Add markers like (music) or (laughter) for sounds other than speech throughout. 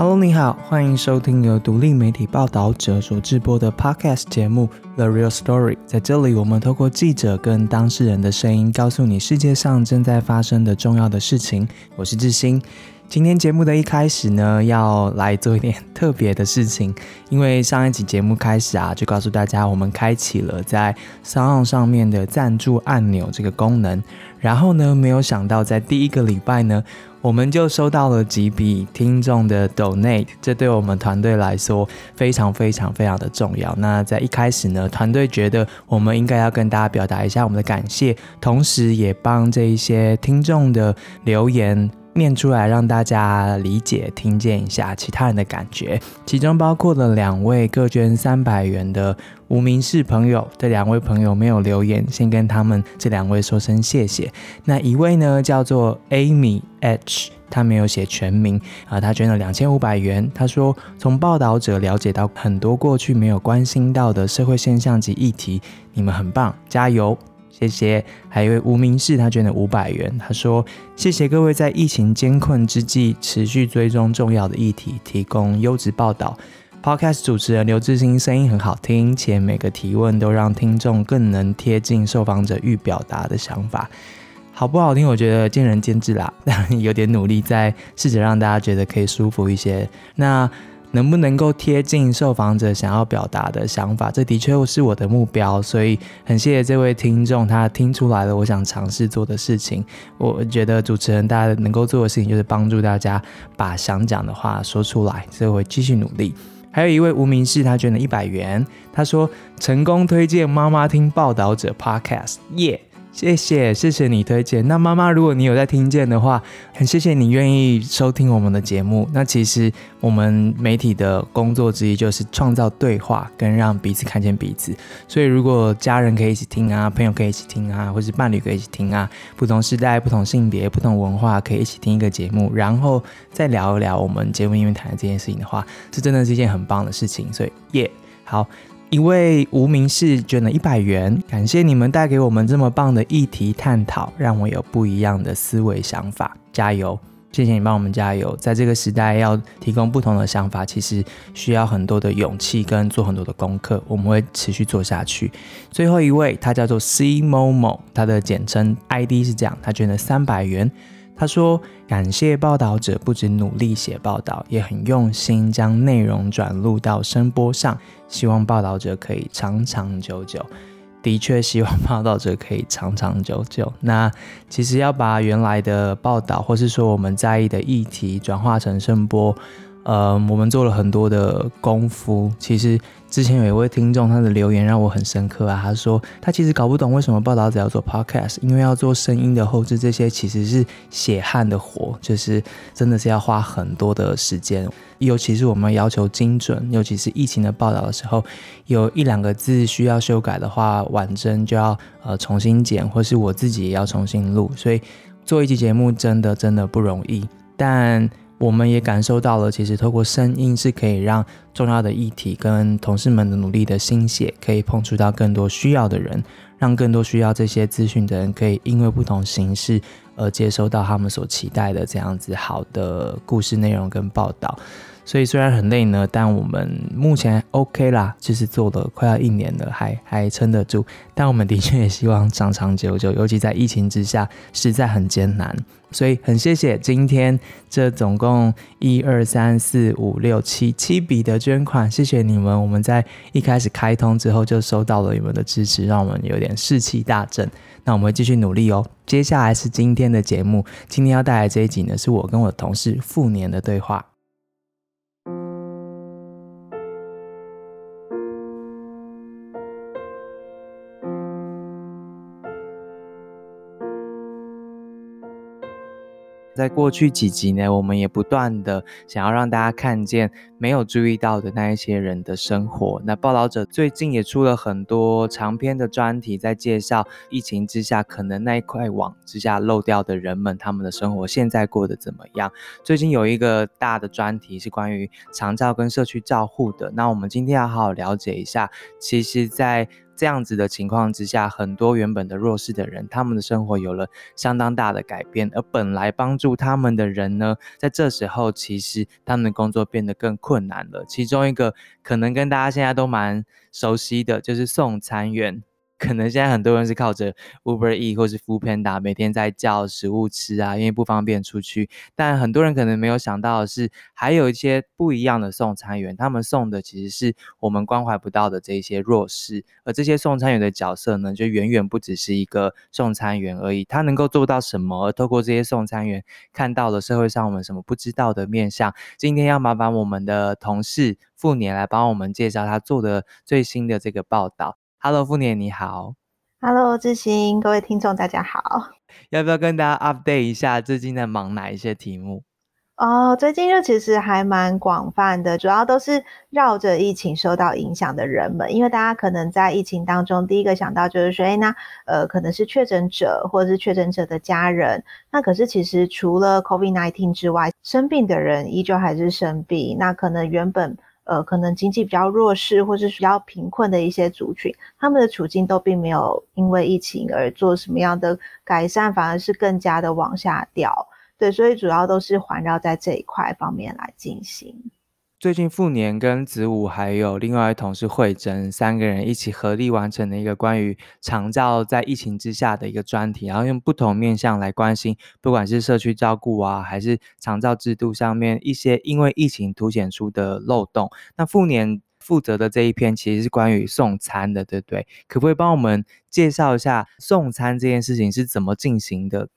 Hello，你好，欢迎收听由独立媒体报道者所制播的 Podcast 节目《The Real Story》。在这里，我们透过记者跟当事人的声音，告诉你世界上正在发生的重要的事情。我是志兴。今天节目的一开始呢，要来做一点特别的事情，因为上一集节目开始啊，就告诉大家我们开启了在 Sound 上面的赞助按钮这个功能。然后呢，没有想到在第一个礼拜呢，我们就收到了几笔听众的 Donate，这对我们团队来说非常非常非常的重要。那在一开始呢，团队觉得我们应该要跟大家表达一下我们的感谢，同时也帮这一些听众的留言。念出来让大家理解、听见一下其他人的感觉，其中包括了两位各捐三百元的无名氏朋友，这两位朋友没有留言，先跟他们这两位说声谢谢。那一位呢叫做 Amy H，他没有写全名啊，他捐了两千五百元。他说从报道者了解到很多过去没有关心到的社会现象及议题，你们很棒，加油！谢谢，还有一位无名氏，他捐了五百元。他说：“谢谢各位在疫情艰困之际持续追踪重要的议题，提供优质报道。Podcast 主持人刘志兴声音很好听，且每个提问都让听众更能贴近受访者欲表达的想法。好不好听？我觉得见仁见智啦，但有点努力在试着让大家觉得可以舒服一些。那。”能不能够贴近受访者想要表达的想法？这的确是我的目标，所以很谢谢这位听众，他听出来了我想尝试做的事情。我觉得主持人大家能够做的事情就是帮助大家把想讲的话说出来，所以我会继续努力。还有一位无名氏，他捐了一百元，他说成功推荐妈妈听报道者 Podcast，耶！谢谢，谢谢你推荐。那妈妈，如果你有在听见的话，很谢谢你愿意收听我们的节目。那其实我们媒体的工作之一就是创造对话，跟让彼此看见彼此。所以如果家人可以一起听啊，朋友可以一起听啊，或是伴侣可以一起听啊，不同时代、不同性别、不同文化可以一起听一个节目，然后再聊一聊我们节目里面谈的这件事情的话，这真的是一件很棒的事情。所以耶，好。一位无名氏捐了一百元，感谢你们带给我们这么棒的议题探讨，让我有不一样的思维想法。加油！谢谢你帮我们加油。在这个时代，要提供不同的想法，其实需要很多的勇气跟做很多的功课。我们会持续做下去。最后一位，他叫做 C Momo，他的简称 ID 是这样，他捐了三百元。他说：“感谢报道者，不止努力写报道，也很用心将内容转录到声波上。希望报道者可以长长久久。(laughs) 的确，希望报道者可以长长久久。(laughs) 那其实要把原来的报道，或是说我们在意的议题，转化成声波。”呃，我们做了很多的功夫。其实之前有一位听众，他的留言让我很深刻啊。他说他其实搞不懂为什么报道者要做 podcast，因为要做声音的后置，这些其实是血汗的活，就是真的是要花很多的时间。尤其是我们要求精准，尤其是疫情的报道的时候，有一两个字需要修改的话，婉珍就要呃重新剪，或是我自己也要重新录。所以做一期节目真的真的不容易，但。我们也感受到了，其实透过声音是可以让重要的议题跟同事们的努力的心血，可以碰触到更多需要的人，让更多需要这些资讯的人，可以因为不同形式而接收到他们所期待的这样子好的故事内容跟报道。所以虽然很累呢，但我们目前 OK 啦，就是做了快要一年了，还还撑得住。但我们的确也希望长长久久，尤其在疫情之下，实在很艰难。所以很谢谢今天这总共一二三四五六七七笔的捐款，谢谢你们。我们在一开始开通之后就收到了你们的支持，让我们有点士气大振。那我们会继续努力哦。接下来是今天的节目，今天要带来这一集呢，是我跟我同事复年的对话。在过去几集呢，我们也不断的想要让大家看见没有注意到的那一些人的生活。那报道者最近也出了很多长篇的专题，在介绍疫情之下可能那一块网之下漏掉的人们，他们的生活现在过得怎么样？最近有一个大的专题是关于长照跟社区照护的。那我们今天要好好了解一下，其实，在这样子的情况之下，很多原本的弱势的人，他们的生活有了相当大的改变，而本来帮助他们的人呢，在这时候其实他们的工作变得更困难了。其中一个可能跟大家现在都蛮熟悉的就是送餐员。可能现在很多人是靠着 Uber E 或是 Food Panda 每天在叫食物吃啊，因为不方便出去。但很多人可能没有想到的是，还有一些不一样的送餐员，他们送的其实是我们关怀不到的这些弱势。而这些送餐员的角色呢，就远远不只是一个送餐员而已。他能够做到什么？而透过这些送餐员，看到了社会上我们什么不知道的面相。今天要麻烦我们的同事傅年来帮我们介绍他做的最新的这个报道。Hello，富年你好。Hello，志兴，各位听众大家好。要不要跟大家 update 一下最近在忙哪一些题目？哦，最近就其实还蛮广泛的，主要都是绕着疫情受到影响的人们，因为大家可能在疫情当中，第一个想到就是说，哎，那呃，可能是确诊者或者是确诊者的家人。那可是其实除了 COVID-19 之外，生病的人依旧还是生病。那可能原本。呃，可能经济比较弱势或是比较贫困的一些族群，他们的处境都并没有因为疫情而做什么样的改善，反而是更加的往下掉。对，所以主要都是环绕在这一块方面来进行。最近傅年跟子午还有另外一同事慧珍三个人一起合力完成了一个关于长照在疫情之下的一个专题，然后用不同面向来关心，不管是社区照顾啊，还是长照制度上面一些因为疫情凸显出的漏洞。那傅年负责的这一篇其实是关于送餐的，对不对？可不可以帮我们介绍一下送餐这件事情是怎么进行的？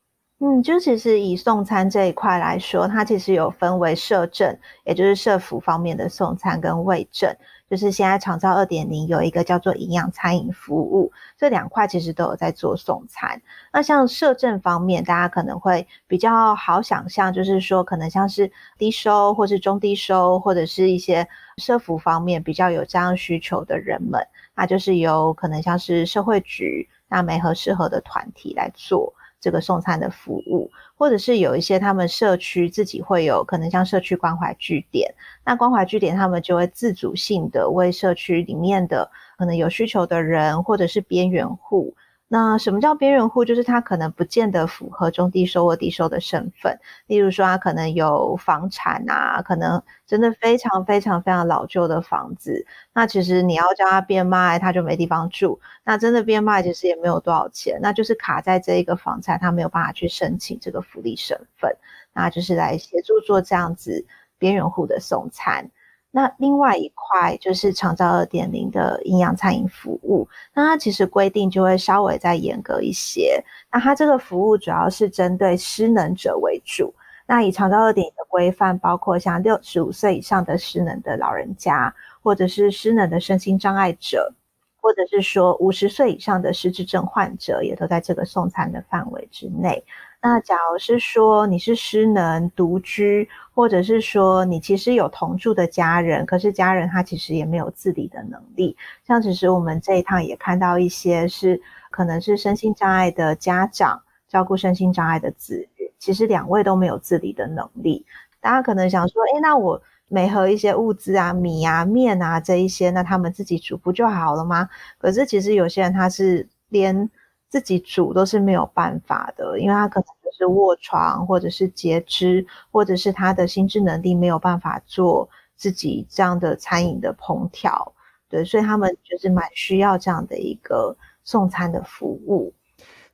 嗯，就其实以送餐这一块来说，它其实有分为社政，也就是社服方面的送餐跟卫政，就是现在长照二点零有一个叫做营养餐饮服务，这两块其实都有在做送餐。那像社政方面，大家可能会比较好想象，就是说可能像是低收或是中低收，或者是一些社服方面比较有这样需求的人们，那就是由可能像是社会局那没合适合的团体来做。这个送餐的服务，或者是有一些他们社区自己会有可能像社区关怀据点，那关怀据点他们就会自主性的为社区里面的可能有需求的人，或者是边缘户。那什么叫边缘户？就是他可能不见得符合中低收或低收的身份，例如说他可能有房产啊，可能真的非常非常非常老旧的房子。那其实你要叫他变卖，他就没地方住。那真的变卖其实也没有多少钱，那就是卡在这一个房产，他没有办法去申请这个福利身份，那就是来协助做这样子边缘户的送餐。那另外一块就是长照二点零的营养餐饮服务，那它其实规定就会稍微再严格一些。那它这个服务主要是针对失能者为主。那以长照二点零的规范，包括像六十五岁以上的失能的老人家，或者是失能的身心障碍者，或者是说五十岁以上的失智症患者，也都在这个送餐的范围之内。那假如是说你是失能独居，或者是说你其实有同住的家人，可是家人他其实也没有自理的能力。像其实我们这一趟也看到一些是可能是身心障碍的家长照顾身心障碍的子女，其实两位都没有自理的能力。大家可能想说，哎，那我没和一些物资啊、米啊、面啊这一些，那他们自己煮不就好了吗？可是其实有些人他是连。自己煮都是没有办法的，因为他可能就是卧床，或者是截肢，或者是他的心智能力没有办法做自己这样的餐饮的烹调，对，所以他们就是蛮需要这样的一个送餐的服务。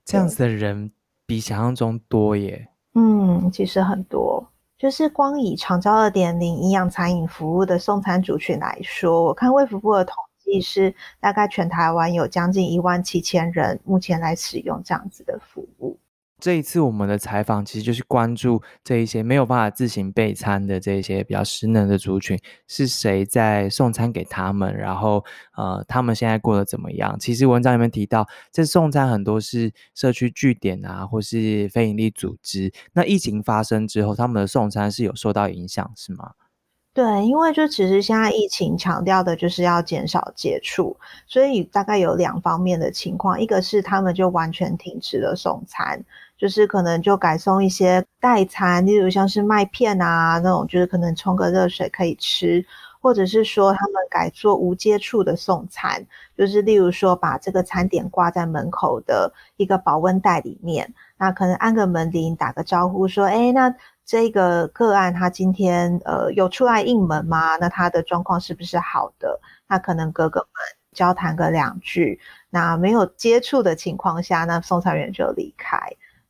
这样子的人比想象中多耶。嗯，其实很多，就是光以长照二点零营养餐饮服务的送餐族群来说，我看卫福部的统。亦是大概全台湾有将近一万七千人目前来使用这样子的服务。这一次我们的采访其实就是关注这一些没有办法自行备餐的这一些比较失能的族群，是谁在送餐给他们？然后呃，他们现在过得怎么样？其实文章里面提到，这送餐很多是社区据点啊，或是非营利组织。那疫情发生之后，他们的送餐是有受到影响，是吗？对，因为就其实现在疫情强调的就是要减少接触，所以大概有两方面的情况，一个是他们就完全停止了送餐，就是可能就改送一些代餐，例如像是麦片啊那种，就是可能冲个热水可以吃。或者是说他们改做无接触的送餐，就是例如说把这个餐点挂在门口的一个保温袋里面，那可能按个门铃，打个招呼，说，哎，那这个个案他今天呃有出来应门吗？那他的状况是不是好的？那可能隔个门交谈个两句，那没有接触的情况下，那送餐员就离开。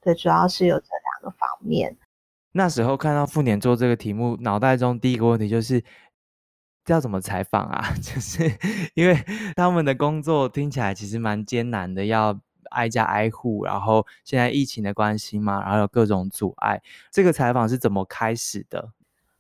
对，主要是有这两个方面。那时候看到傅年做这个题目，脑袋中第一个问题就是，要怎么采访啊？(laughs) 就是因为他们的工作听起来其实蛮艰难的，要挨家挨户，然后现在疫情的关系嘛，然后有各种阻碍。这个采访是怎么开始的？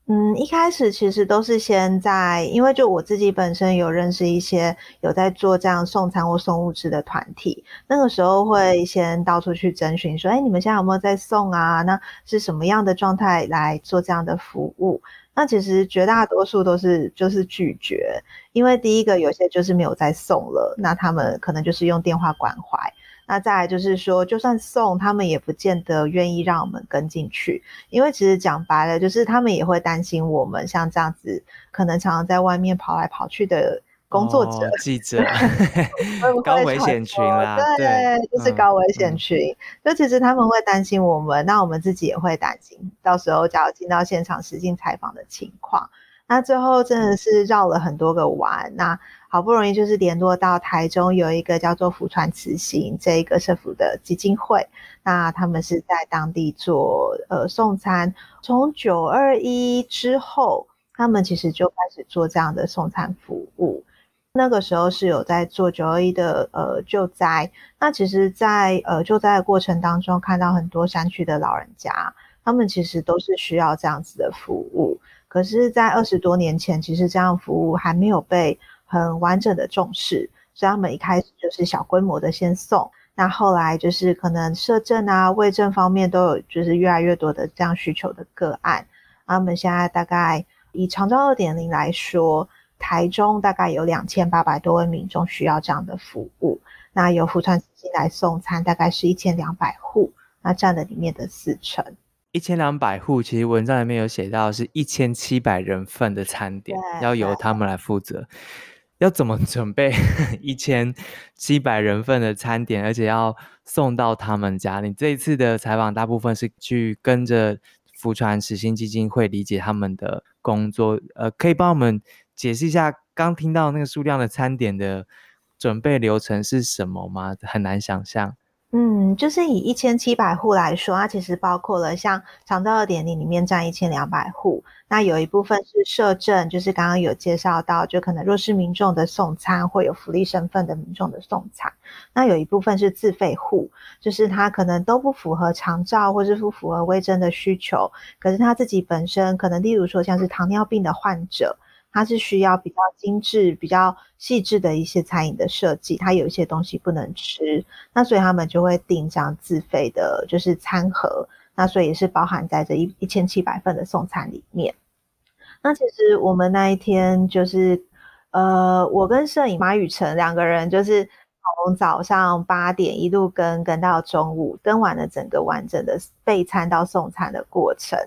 嗯，一开始其实都是先在，因为就我自己本身有认识一些有在做这样送餐或送物资的团体，那个时候会先到处去征询，说，哎，你们现在有没有在送啊？那是什么样的状态来做这样的服务？那其实绝大多数都是就是拒绝，因为第一个有些就是没有在送了，那他们可能就是用电话关怀。那再来就是说，就算送，他们也不见得愿意让我们跟进去，因为其实讲白了，就是他们也会担心我们像这样子，可能常常在外面跑来跑去的工作者、记者，(laughs) 高危险群啦，对，就是高危险群。就其实他们会担心我们，那我们自己也会担心，到时候假如进到现场实境采访的情况。那最后真的是绕了很多个弯，那好不容易就是联络到台中有一个叫做福传慈行这一个社福的基金会，那他们是在当地做呃送餐，从九二一之后，他们其实就开始做这样的送餐服务。那个时候是有在做九二一的呃救灾，那其实，在呃救灾的过程当中，看到很多山区的老人家，他们其实都是需要这样子的服务。可是，在二十多年前，其实这样服务还没有被很完整的重视，所以他们一开始就是小规模的先送，那后来就是可能社政啊、卫政方面都有，就是越来越多的这样需求的个案。他们现在大概以长照二点零来说，台中大概有两千八百多位民众需要这样的服务，那由福川基金来送餐，大概是一千两百户，那占了里面的四成。一千两百户，其实文章里面有写到是一千七百人份的餐点，要由他们来负责。要怎么准备 (laughs) 一千七百人份的餐点，而且要送到他们家？你这一次的采访大部分是去跟着福传实心基金会理解他们的工作，呃，可以帮我们解释一下刚听到那个数量的餐点的准备流程是什么吗？很难想象。嗯，就是以一千七百户来说，它其实包括了像长照二点零里面占一千两百户，那有一部分是社政，就是刚刚有介绍到，就可能弱势民众的送餐，会有福利身份的民众的送餐。那有一部分是自费户，就是他可能都不符合长照或是不符合微征的需求，可是他自己本身可能，例如说像是糖尿病的患者。它是需要比较精致、比较细致的一些餐饮的设计，它有一些东西不能吃，那所以他们就会订这样自费的，就是餐盒，那所以也是包含在这一一千七百份的送餐里面。那其实我们那一天就是，呃，我跟摄影马雨辰两个人就是从早上八点一路跟跟到中午，跟完了整个完整的备餐到送餐的过程，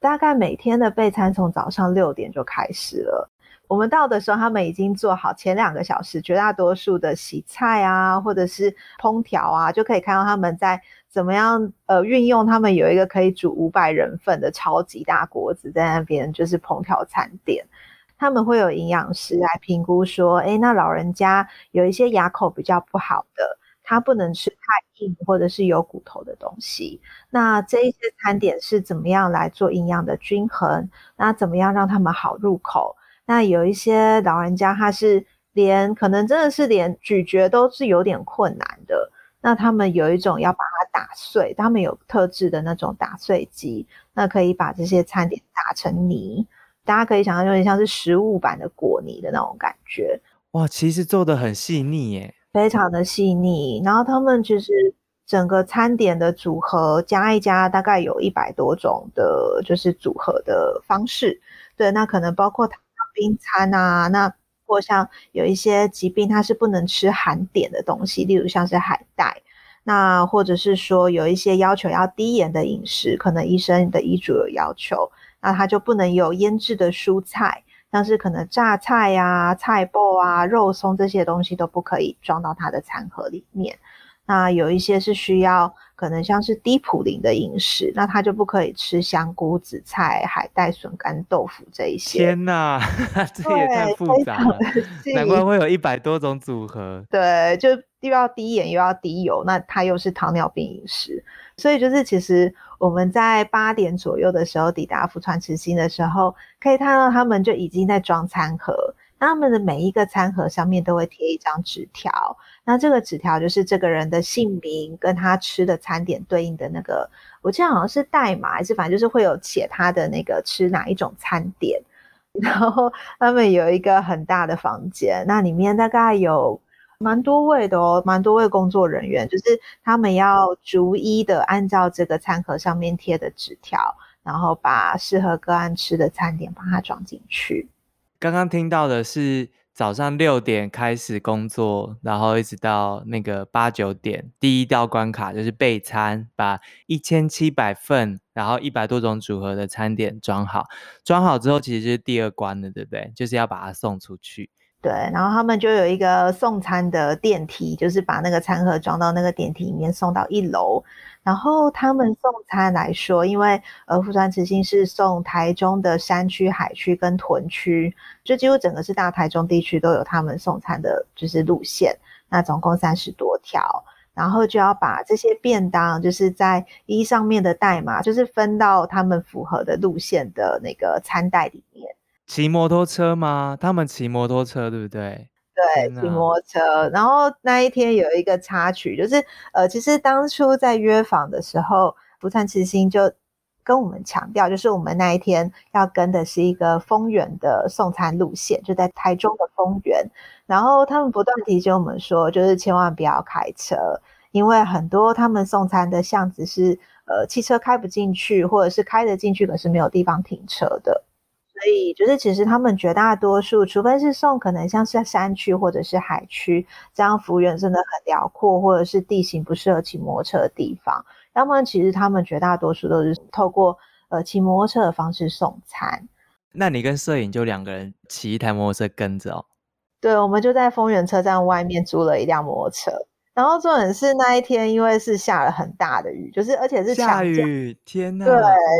大概每天的备餐从早上六点就开始了。我们到的时候，他们已经做好前两个小时绝大多数的洗菜啊，或者是烹调啊，就可以看到他们在怎么样呃运用他们有一个可以煮五百人份的超级大锅子在那边，就是烹调餐点。他们会有营养师来评估说，哎，那老人家有一些牙口比较不好的，他不能吃太硬或者是有骨头的东西。那这一些餐点是怎么样来做营养的均衡？那怎么样让他们好入口？那有一些老人家，他是连可能真的是连咀嚼都是有点困难的。那他们有一种要把它打碎，他们有特制的那种打碎机，那可以把这些餐点打成泥。大家可以想象，有点像是食物版的果泥的那种感觉。哇，其实做的很细腻耶，非常的细腻。然后他们其实整个餐点的组合加一加，大概有一百多种的，就是组合的方式。对，那可能包括。冰餐啊，那或像有一些疾病，它是不能吃含碘的东西，例如像是海带。那或者是说有一些要求要低盐的饮食，可能医生的医嘱有要求，那他就不能有腌制的蔬菜，像是可能榨菜呀、菜脯啊、肉松这些东西都不可以装到他的餐盒里面。那有一些是需要可能像是低普林的饮食，那他就不可以吃香菇、紫菜、海带、笋干、豆腐这一些。天哪，(laughs) 这也太复杂了，难怪会有一百多种组合。对，就又要低盐又要低油，那他又是糖尿病饮食，所以就是其实我们在八点左右的时候抵达福川慈心的时候，可以看到他们就已经在装餐盒。他们的每一个餐盒上面都会贴一张纸条，那这个纸条就是这个人的姓名跟他吃的餐点对应的那个，我记得好像是代码还是反正就是会有写他的那个吃哪一种餐点。(laughs) 然后他们有一个很大的房间，那里面大概有蛮多位的哦，蛮多位工作人员，就是他们要逐一的按照这个餐盒上面贴的纸条，然后把适合个案吃的餐点把它装进去。刚刚听到的是早上六点开始工作，然后一直到那个八九点，第一道关卡就是备餐，把一千七百份，然后一百多种组合的餐点装好。装好之后，其实是第二关了，对不对？就是要把它送出去。对，然后他们就有一个送餐的电梯，就是把那个餐盒装到那个电梯里面，送到一楼。然后他们送餐来说，因为呃，富川慈心是送台中的山区、海区跟屯区，就几乎整个是大台中地区都有他们送餐的，就是路线。那总共三十多条，然后就要把这些便当，就是在一上面的代码，就是分到他们符合的路线的那个餐袋里面。骑摩托车吗？他们骑摩托车，对不对？对，骑摩托车。然后那一天有一个插曲，就是呃，其实当初在约访的时候，福灿慈心就跟我们强调，就是我们那一天要跟的是一个丰原的送餐路线，就在台中的丰原。然后他们不断提醒我们说，就是千万不要开车，因为很多他们送餐的巷子是呃汽车开不进去，或者是开得进去，可是没有地方停车的。所以就是，其实他们绝大多数，除非是送可能像是山区或者是海区这样幅员真的很辽阔，或者是地形不适合骑摩托车的地方，要么其实他们绝大多数都是透过呃骑摩托车的方式送餐。那你跟摄影就两个人骑一台摩托车跟着哦？对，我们就在丰原车站外面租了一辆摩托车。然后重点是那一天，因为是下了很大的雨，就是而且是下雨，天呐！对，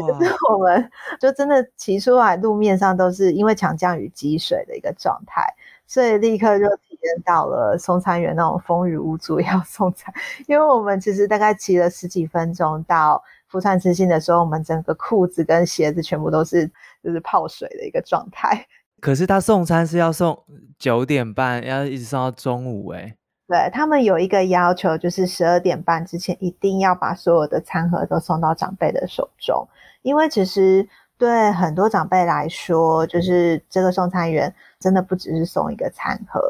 就是我们就真的骑出来，路面上都是因为强降雨积水的一个状态，所以立刻就体验到了送餐员那种风雨无阻 (laughs) 要送餐。因为我们其实大概骑了十几分钟到福川之心的时候，我们整个裤子跟鞋子全部都是就是泡水的一个状态。可是他送餐是要送九点半，要一直送到中午，哎。对他们有一个要求，就是十二点半之前一定要把所有的餐盒都送到长辈的手中，因为其实对很多长辈来说，就是这个送餐员真的不只是送一个餐盒，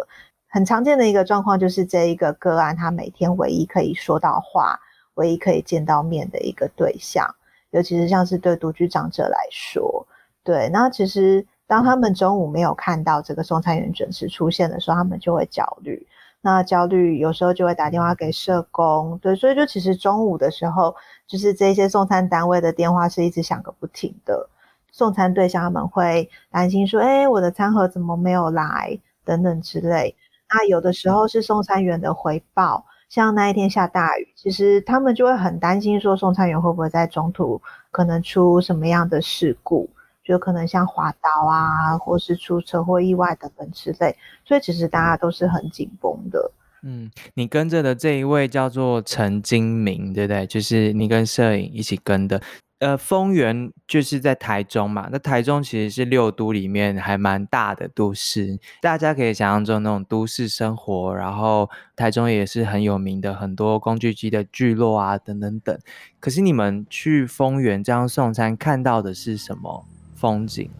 很常见的一个状况就是这一个个案，他每天唯一可以说到话、唯一可以见到面的一个对象，尤其是像是对独居长者来说，对，那其实当他们中午没有看到这个送餐员准时出现的时候，他们就会焦虑。那焦虑有时候就会打电话给社工，对，所以就其实中午的时候，就是这些送餐单位的电话是一直响个不停的。送餐对象他们会担心说：“哎，我的餐盒怎么没有来？”等等之类。那有的时候是送餐员的回报，像那一天下大雨，其实他们就会很担心说，送餐员会不会在中途可能出什么样的事故。就可能像滑倒啊，或是出车祸意外等等之类，所以其实大家都是很紧绷的。嗯，你跟着的这一位叫做陈金明，对不对？就是你跟摄影一起跟的。呃，丰原就是在台中嘛，那台中其实是六都里面还蛮大的都市，大家可以想象中那种都市生活。然后台中也是很有名的，很多工具机的聚落啊，等等等。可是你们去丰原这样送餐，看到的是什么？风景，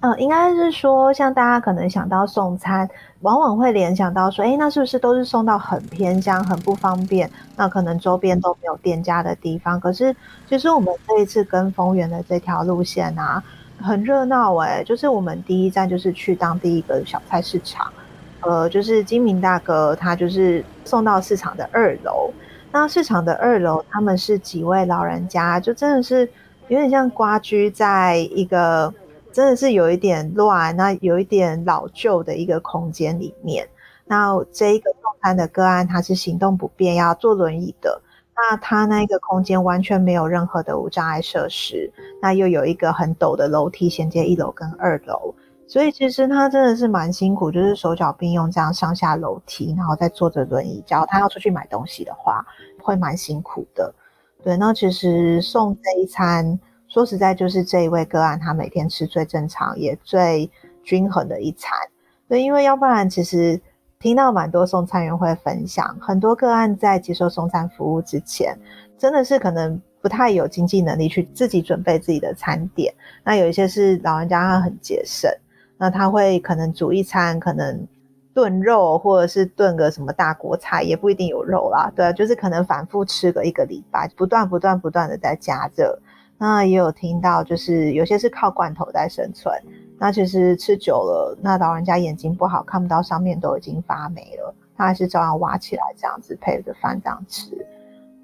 嗯，应该是说，像大家可能想到送餐，往往会联想到说，哎，那是不是都是送到很偏乡、很不方便？那可能周边都没有店家的地方。可是，其实我们这一次跟丰原的这条路线啊，很热闹哎。就是我们第一站就是去当地一个小菜市场，呃，就是金明大哥他就是送到市场的二楼。那市场的二楼，他们是几位老人家，就真的是。有点像瓜居在一个真的是有一点乱，那有一点老旧的一个空间里面。那这一个送餐的个案，他是行动不便，要坐轮椅的。那他那个空间完全没有任何的无障碍设施，那又有一个很陡的楼梯衔接一楼跟二楼，所以其实他真的是蛮辛苦，就是手脚并用这样上下楼梯，然后再坐着轮椅。只要他要出去买东西的话，会蛮辛苦的。对，那其实送这一餐。说实在，就是这一位个案，他每天吃最正常也最均衡的一餐。对，因为要不然，其实听到蛮多送餐员会分享，很多个案在接受送餐服务之前，真的是可能不太有经济能力去自己准备自己的餐点。那有一些是老人家他很节省，那他会可能煮一餐，可能炖肉或者是炖个什么大锅菜，也不一定有肉啦。对，就是可能反复吃个一个礼拜，不断不断不断的在加热。那也有听到，就是有些是靠罐头在生存。那其实吃久了，那老人家眼睛不好，看不到上面都已经发霉了，他还是照样挖起来这样子配着饭这样吃。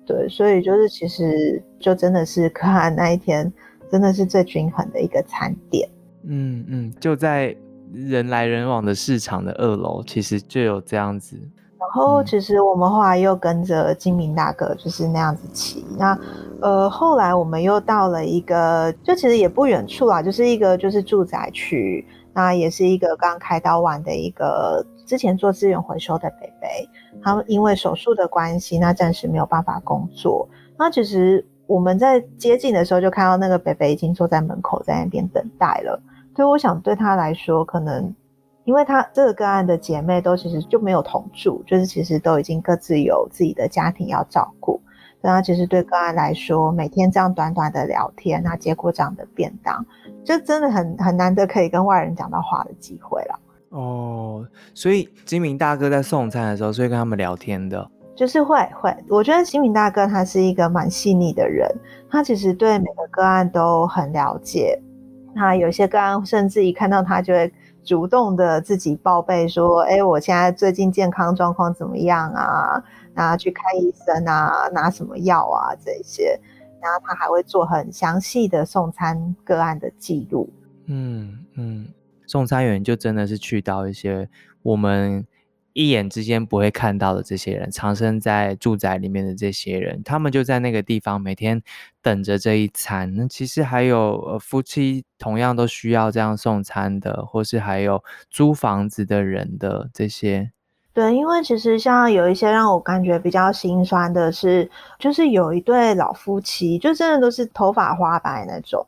对，所以就是其实就真的是 (laughs) 看那一天，真的是最均衡的一个餐点。嗯嗯，就在人来人往的市场的二楼，其实就有这样子。然后其实我们后来又跟着金明大哥就是那样子骑。那呃后来我们又到了一个，就其实也不远处啦，就是一个就是住宅区。那也是一个刚开刀完的一个之前做资源回收的北北，他因为手术的关系，那暂时没有办法工作。那其实我们在接近的时候就看到那个北北已经坐在门口在那边等待了。所以我想对他来说可能。因为他这个个案的姐妹都其实就没有同住，就是其实都已经各自有自己的家庭要照顾。那其实对个案来说，每天这样短短的聊天，那结果这样的便当，就真的很很难得可以跟外人讲到话的机会了。哦，所以金明大哥在送餐的时候，是会跟他们聊天的，就是会会。我觉得金明大哥他是一个蛮细腻的人，他其实对每个个案都很了解。那有些个案甚至一看到他就会。主动的自己报备说，哎，我现在最近健康状况怎么样啊？然后去看医生啊，拿什么药啊这些，然后他还会做很详细的送餐个案的记录。嗯嗯，送餐员就真的是去到一些我们。一眼之间不会看到的这些人，藏身在住宅里面的这些人，他们就在那个地方每天等着这一餐。那其实还有呃夫妻同样都需要这样送餐的，或是还有租房子的人的这些。对，因为其实像有一些让我感觉比较心酸的是，就是有一对老夫妻，就真的都是头发花白那种，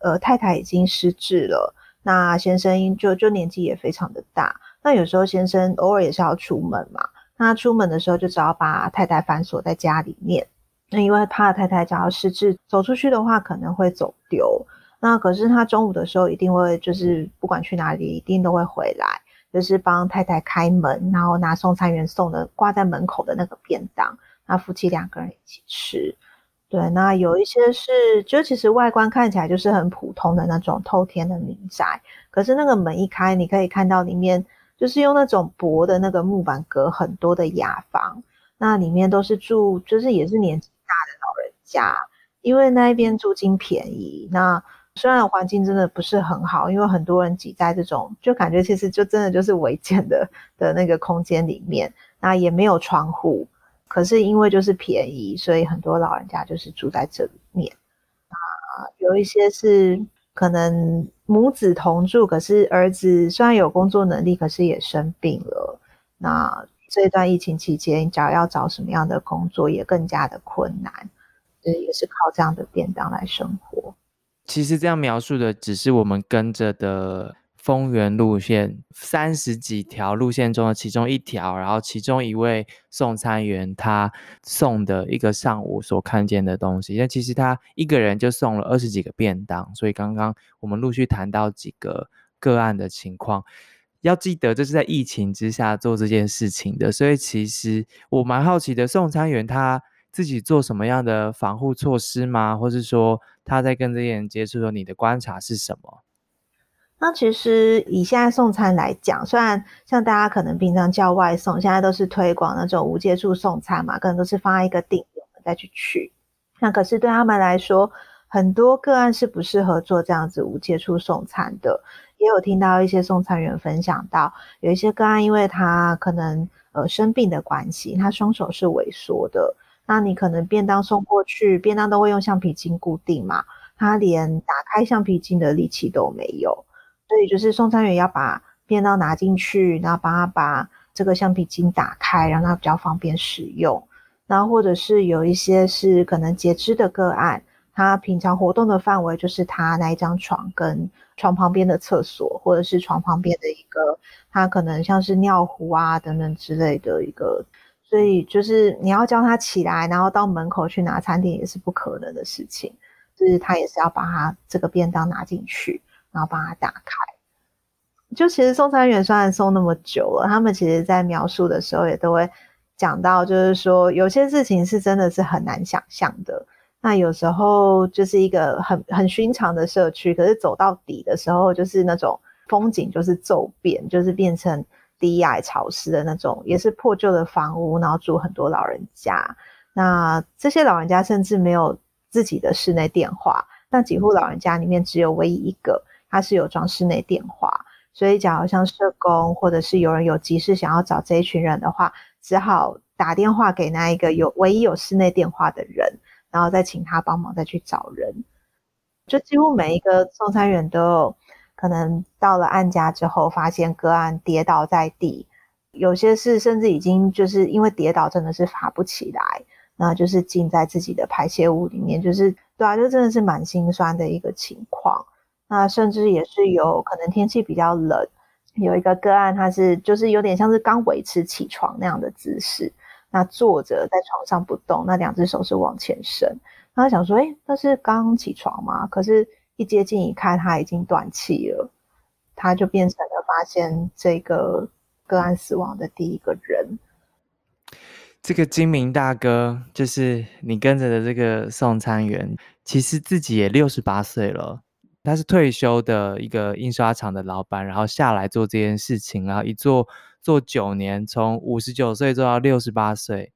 呃，太太已经失智了，那先生就就年纪也非常的大。那有时候先生偶尔也是要出门嘛，那出门的时候就只要把太太反锁在家里面，那因为怕太太只要失智走出去的话可能会走丢。那可是他中午的时候一定会就是不管去哪里一定都会回来，就是帮太太开门，然后拿送餐员送的挂在门口的那个便当，那夫妻两个人一起吃。对，那有一些是就其实外观看起来就是很普通的那种透天的民宅，可是那个门一开，你可以看到里面。就是用那种薄的那个木板隔很多的雅房，那里面都是住，就是也是年纪大的老人家，因为那一边租金便宜。那虽然环境真的不是很好，因为很多人挤在这种，就感觉其实就真的就是违建的的那个空间里面，那也没有窗户，可是因为就是便宜，所以很多老人家就是住在这里面。啊，有一些是。可能母子同住，可是儿子虽然有工作能力，可是也生病了。那这段疫情期间，找要找什么样的工作，也更加的困难。所以，也是靠这样的便当来生活。其实这样描述的，只是我们跟着的。丰原路线三十几条路线中的其中一条，然后其中一位送餐员他送的一个上午所看见的东西，那其实他一个人就送了二十几个便当，所以刚刚我们陆续谈到几个个案的情况，要记得这是在疫情之下做这件事情的，所以其实我蛮好奇的，送餐员他自己做什么样的防护措施吗？或是说他在跟这些人接触的时候，你的观察是什么？那其实以现在送餐来讲，虽然像大家可能平常叫外送，现在都是推广那种无接触送餐嘛，可能都是放在一个定点再去取。那可是对他们来说，很多个案是不适合做这样子无接触送餐的。也有听到一些送餐员分享到，有一些个案，因为他可能呃生病的关系，他双手是萎缩的。那你可能便当送过去，便当都会用橡皮筋固定嘛，他连打开橡皮筋的力气都没有，所以就是送餐员要把便当拿进去，然后帮他把这个橡皮筋打开，让他比较方便使用。然后或者是有一些是可能截肢的个案，他平常活动的范围就是他那一张床跟床旁边的厕所，或者是床旁边的一个，他可能像是尿壶啊等等之类的一个。所以就是你要叫他起来，然后到门口去拿餐点也是不可能的事情。就是他也是要把他这个便当拿进去，然后帮他打开。就其实送餐员虽然送那么久了，他们其实在描述的时候也都会讲到，就是说有些事情是真的是很难想象的。那有时候就是一个很很寻常的社区，可是走到底的时候，就是那种风景就是骤变，就是变成。低矮潮湿的那种，也是破旧的房屋，然后住很多老人家。那这些老人家甚至没有自己的室内电话，那几户老人家里面只有唯一一个，他是有装室内电话。所以，假如像社工或者是有人有急事想要找这一群人的话，只好打电话给那一个有唯一有室内电话的人，然后再请他帮忙再去找人。就几乎每一个送餐员都有。可能到了案家之后，发现个案跌倒在地，有些是甚至已经就是因为跌倒真的是爬不起来，那就是浸在自己的排泄物里面，就是对啊，就真的是蛮心酸的一个情况。那甚至也是有可能天气比较冷，有一个个案他是就是有点像是刚维持起床那样的姿势，那坐着在床上不动，那两只手是往前伸，他想说，哎，那是刚起床吗？可是。一接近一看，他已经断气了，他就变成了发现这个个案死亡的第一个人。这个金明大哥，就是你跟着的这个送餐员，其实自己也六十八岁了。他是退休的一个印刷厂的老板，然后下来做这件事情，然后一做做九年，从五十九岁做到六十八岁。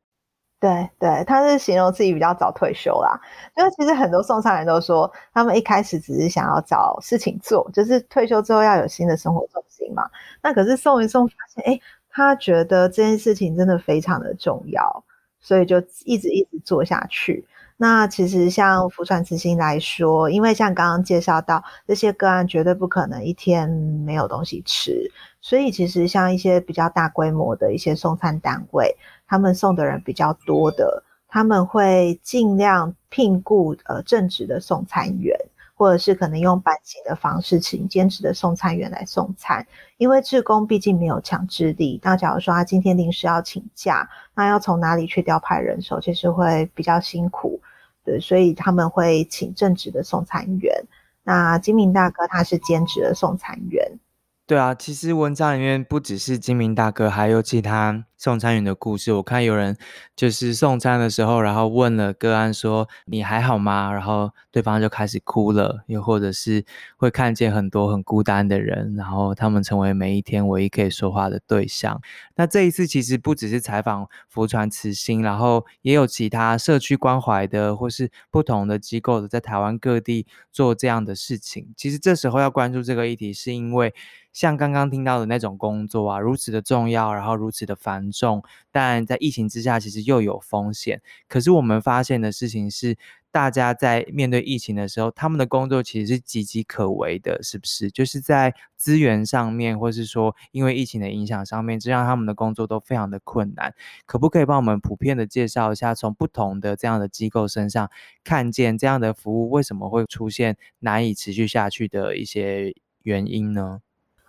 对对，他是形容自己比较早退休啦。因为其实很多送餐人都说，他们一开始只是想要找事情做，就是退休之后要有新的生活重心嘛。那可是送一送，发现哎，他觉得这件事情真的非常的重要，所以就一直一直做下去。那其实像福传慈心来说，因为像刚刚介绍到这些个案，绝对不可能一天没有东西吃，所以其实像一些比较大规模的一些送餐单位。他们送的人比较多的，他们会尽量聘雇呃正职的送餐员，或者是可能用班型的方式请兼职的送餐员来送餐。因为志工毕竟没有强制力，那假如说他今天临时要请假，那要从哪里去调派人手，其实会比较辛苦。对，所以他们会请正职的送餐员。那金明大哥他是兼职的送餐员。对啊，其实文章里面不只是金明大哥，还有其他送餐员的故事。我看有人就是送餐的时候，然后问了个案说：“你还好吗？”然后对方就开始哭了。又或者是会看见很多很孤单的人，然后他们成为每一天唯一可以说话的对象。那这一次其实不只是采访福传慈心，然后也有其他社区关怀的或是不同的机构的在台湾各地做这样的事情。其实这时候要关注这个议题，是因为。像刚刚听到的那种工作啊，如此的重要，然后如此的繁重，但在疫情之下，其实又有风险。可是我们发现的事情是，大家在面对疫情的时候，他们的工作其实是岌岌可危的，是不是？就是在资源上面，或是说因为疫情的影响上面，这让他们的工作都非常的困难。可不可以帮我们普遍的介绍一下，从不同的这样的机构身上，看见这样的服务为什么会出现难以持续下去的一些原因呢？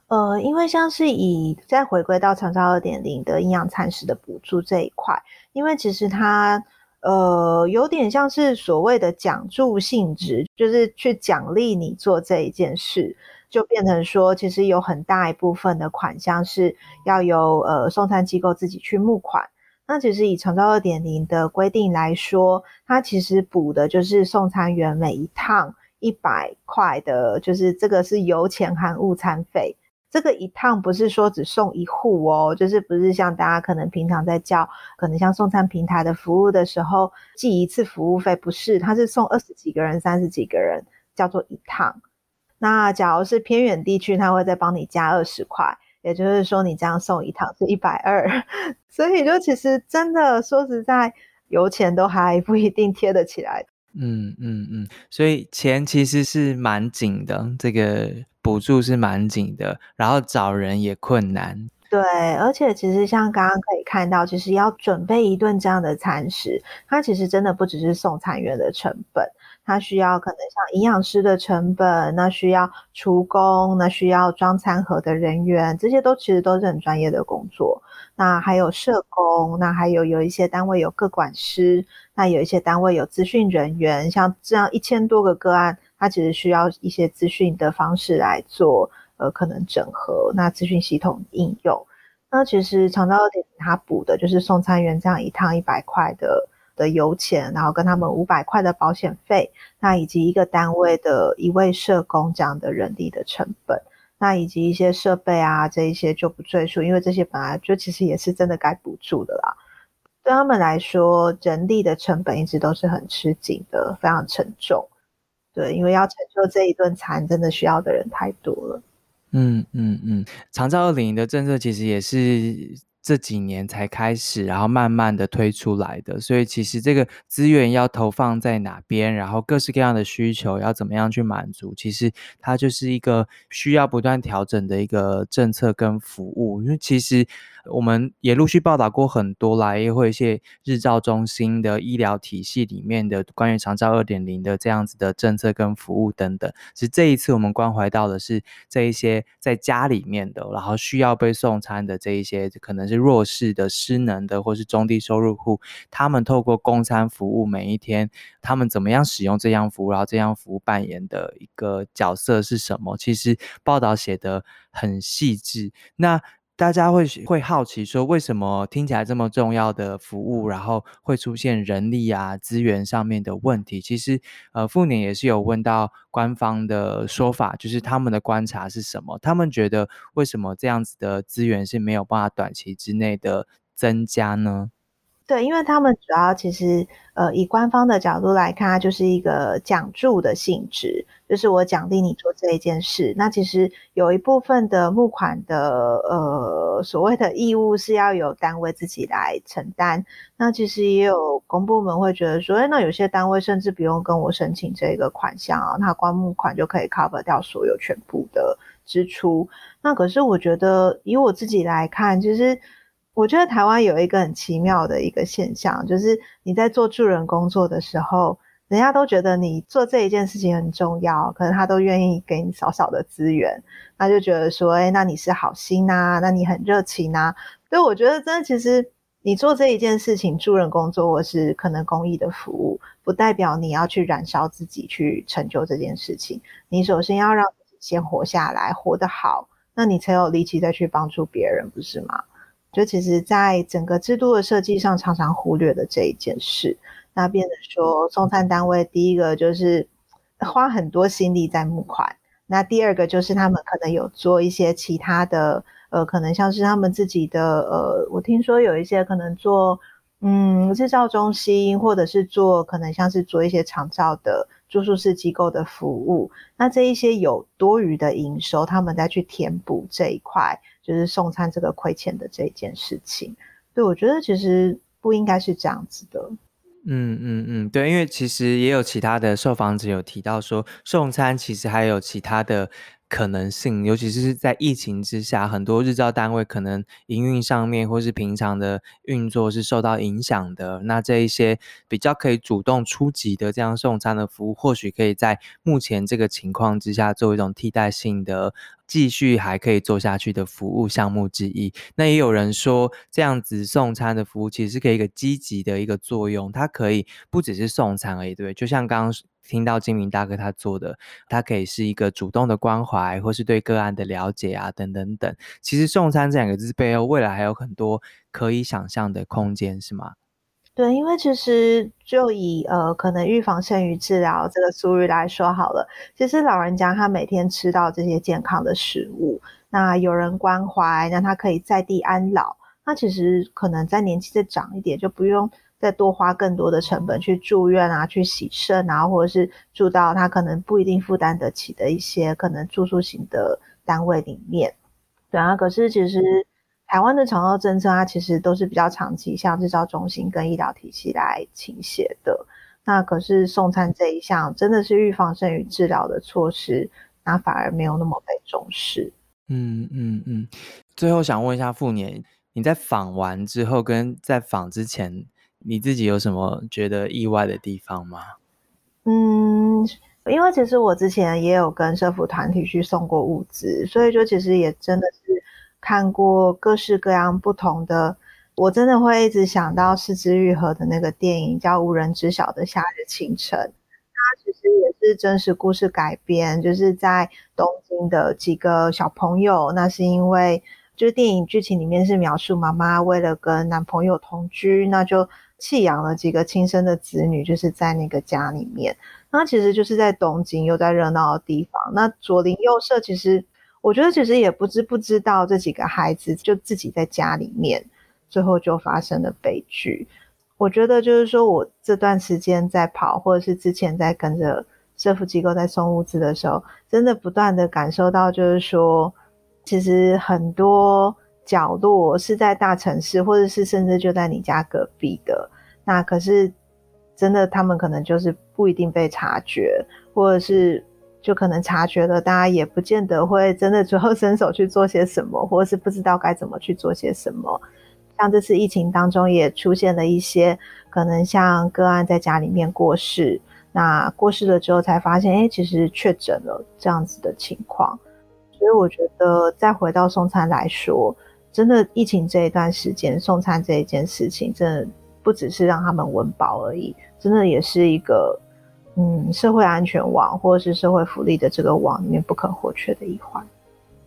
呃，因为像是以再回归到长照二点零的营养餐食的补助这一块，因为其实它呃有点像是所谓的奖助性质，就是去奖励你做这一件事，就变成说其实有很大一部分的款项是要由呃送餐机构自己去募款。那其实以长照二点零的规定来说，它其实补的就是送餐员每一趟一百块的，就是这个是油钱含误餐费。这个一趟不是说只送一户哦，就是不是像大家可能平常在叫，可能像送餐平台的服务的时候计一次服务费，不是，他是送二十几个人、三十几个人，叫做一趟。那假如是偏远地区，他会再帮你加二十块，也就是说你这样送一趟是一百二。(laughs) 所以就其实真的说实在，油钱都还不一定贴得起来。嗯嗯嗯，所以钱其实是蛮紧的，这个补助是蛮紧的，然后找人也困难。对，而且其实像刚刚可以看到，其实要准备一顿这样的餐食，它其实真的不只是送餐员的成本。它需要可能像营养师的成本，那需要厨工，那需要装餐盒的人员，这些都其实都是很专业的工作。那还有社工，那还有有一些单位有个管师，那有一些单位有资讯人员，像这样一千多个个案，它其实需要一些资讯的方式来做，呃，可能整合那资讯系统应用。那其实长照二点它补的就是送餐员这样一趟一百块的。的油钱，然后跟他们五百块的保险费，那以及一个单位的一位社工这样的人力的成本，那以及一些设备啊，这一些就不赘述，因为这些本来就其实也是真的该补助的啦。对他们来说，人力的成本一直都是很吃紧的，非常沉重。对，因为要成就这一顿餐，真的需要的人太多了。嗯嗯嗯，长照二零的政策其实也是。这几年才开始，然后慢慢的推出来的，所以其实这个资源要投放在哪边，然后各式各样的需求要怎么样去满足，其实它就是一个需要不断调整的一个政策跟服务，因为其实。我们也陆续报道过很多啦，也会一些日照中心的医疗体系里面的关于长照二点零的这样子的政策跟服务等等。其实这一次我们关怀到的是这一些在家里面的，然后需要被送餐的这一些可能是弱势的、失能的或是中低收入户，他们透过供餐服务，每一天他们怎么样使用这项服务，然后这项服务扮演的一个角色是什么？其实报道写得很细致。那大家会会好奇说，为什么听起来这么重要的服务，然后会出现人力啊资源上面的问题？其实，呃，妇女也是有问到官方的说法，就是他们的观察是什么？他们觉得为什么这样子的资源是没有办法短期之内的增加呢？对，因为他们主要其实，呃，以官方的角度来看，它就是一个奖助的性质，就是我奖励你做这一件事。那其实有一部分的募款的，呃，所谓的义务是要由单位自己来承担。那其实也有公部门会觉得说，哎，那有些单位甚至不用跟我申请这个款项啊，那光募款就可以 cover 掉所有全部的支出。那可是我觉得，以我自己来看，其实。我觉得台湾有一个很奇妙的一个现象，就是你在做助人工作的时候，人家都觉得你做这一件事情很重要，可能他都愿意给你少少的资源，他就觉得说，哎，那你是好心呐，那你很热情呐。所以我觉得，真的，其实你做这一件事情，助人工作或是可能公益的服务，不代表你要去燃烧自己去成就这件事情。你首先要让自己先活下来，活得好，那你才有力气再去帮助别人，不是吗？就其实，在整个制度的设计上，常常忽略了这一件事。那变得说，送餐单位第一个就是花很多心力在募款，那第二个就是他们可能有做一些其他的，呃，可能像是他们自己的，呃，我听说有一些可能做，嗯，制造中心，或者是做可能像是做一些长照的住宿式机构的服务。那这一些有多余的营收，他们再去填补这一块。就是送餐这个亏欠的这一件事情，对我觉得其实不应该是这样子的。嗯嗯嗯，对，因为其实也有其他的受访者有提到说，送餐其实还有其他的。可能性，尤其是在疫情之下，很多日照单位可能营运上面或是平常的运作是受到影响的。那这一些比较可以主动出击的这样送餐的服务，或许可以在目前这个情况之下，做一种替代性的继续还可以做下去的服务项目之一。那也有人说，这样子送餐的服务其实是可以一个积极的一个作用，它可以不只是送餐而已，对，就像刚刚。听到金明大哥他做的，他可以是一个主动的关怀，或是对个案的了解啊，等等等。其实送餐这两个字背后，未来还有很多可以想象的空间，是吗？对，因为其实就以呃可能预防胜于治疗这个俗语来说好了，其实老人家他每天吃到这些健康的食物，那有人关怀，那他可以在地安老，那其实可能在年纪再长一点，就不用再多花更多的成本去住院啊，去洗肾啊，或者是住到他可能不一定负担得起的一些可能住宿型的单位里面。对啊，可是其实。台湾的长照政策，它其实都是比较长期向制造中心跟医疗体系来倾斜的。那可是送餐这一项，真的是预防胜于治疗的措施，那反而没有那么被重视。嗯嗯嗯。最后想问一下傅年，你在访完之后跟在访之前，你自己有什么觉得意外的地方吗？嗯，因为其实我之前也有跟社福团体去送过物资，所以就其实也真的是。看过各式各样不同的，我真的会一直想到四之愈合的那个电影，叫《无人知晓的夏日清晨》。它其实也是真实故事改编，就是在东京的几个小朋友。那是因为，就是电影剧情里面是描述妈妈为了跟男朋友同居，那就弃养了几个亲生的子女，就是在那个家里面。那其实就是在东京，又在热闹的地方。那左邻右舍其实。我觉得其实也不知不知道这几个孩子就自己在家里面，最后就发生了悲剧。我觉得就是说我这段时间在跑，或者是之前在跟着社福机构在送物资的时候，真的不断的感受到，就是说，其实很多角落是在大城市，或者是甚至就在你家隔壁的，那可是真的他们可能就是不一定被察觉，或者是。就可能察觉了，大家也不见得会真的最后伸手去做些什么，或者是不知道该怎么去做些什么。像这次疫情当中，也出现了一些可能像个案在家里面过世，那过世了之后才发现，哎，其实确诊了这样子的情况。所以我觉得，再回到送餐来说，真的疫情这一段时间，送餐这一件事情，真的不只是让他们温饱而已，真的也是一个。嗯，社会安全网或者是社会福利的这个网里面不可或缺的一环。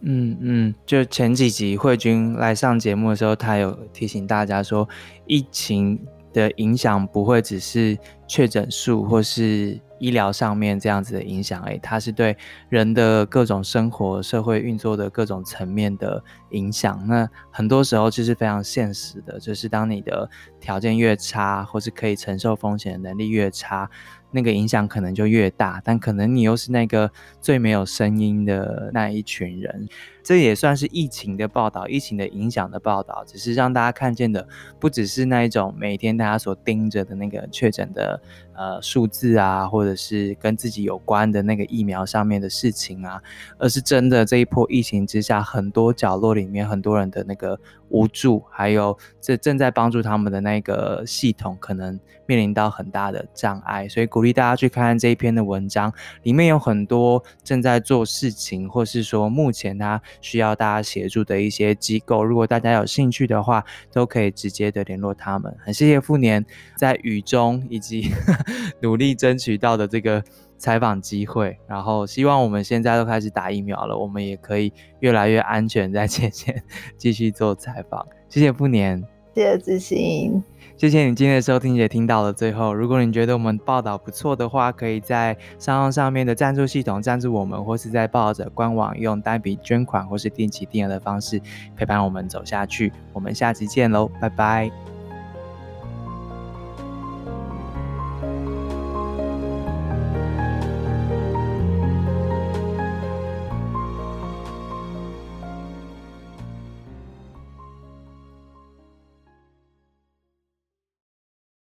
嗯嗯，就前几集慧君来上节目的时候，他有提醒大家说，疫情的影响不会只是确诊数或是医疗上面这样子的影响，诶，它是对人的各种生活、社会运作的各种层面的影响。那很多时候就是非常现实的，就是当你的条件越差，或是可以承受风险的能力越差。那个影响可能就越大，但可能你又是那个最没有声音的那一群人。这也算是疫情的报道，疫情的影响的报道，只是让大家看见的不只是那一种每天大家所盯着的那个确诊的呃数字啊，或者是跟自己有关的那个疫苗上面的事情啊，而是真的这一波疫情之下，很多角落里面很多人的那个无助，还有这正在帮助他们的那个系统可能面临到很大的障碍，所以鼓励大家去看看这一篇的文章，里面有很多正在做事情，或是说目前他。需要大家协助的一些机构，如果大家有兴趣的话，都可以直接的联络他们。很谢谢富年在雨中以及 (laughs) 努力争取到的这个采访机会，然后希望我们现在都开始打疫苗了，我们也可以越来越安全在前线继续做采访。谢谢富年，谢谢自信。谢谢你今天的收听，也听到了最后。如果你觉得我们报道不错的话，可以在商号上面的赞助系统赞助我们，或是在报道者官网用单笔捐款或是定期定额的方式陪伴我们走下去。我们下期见喽，拜拜。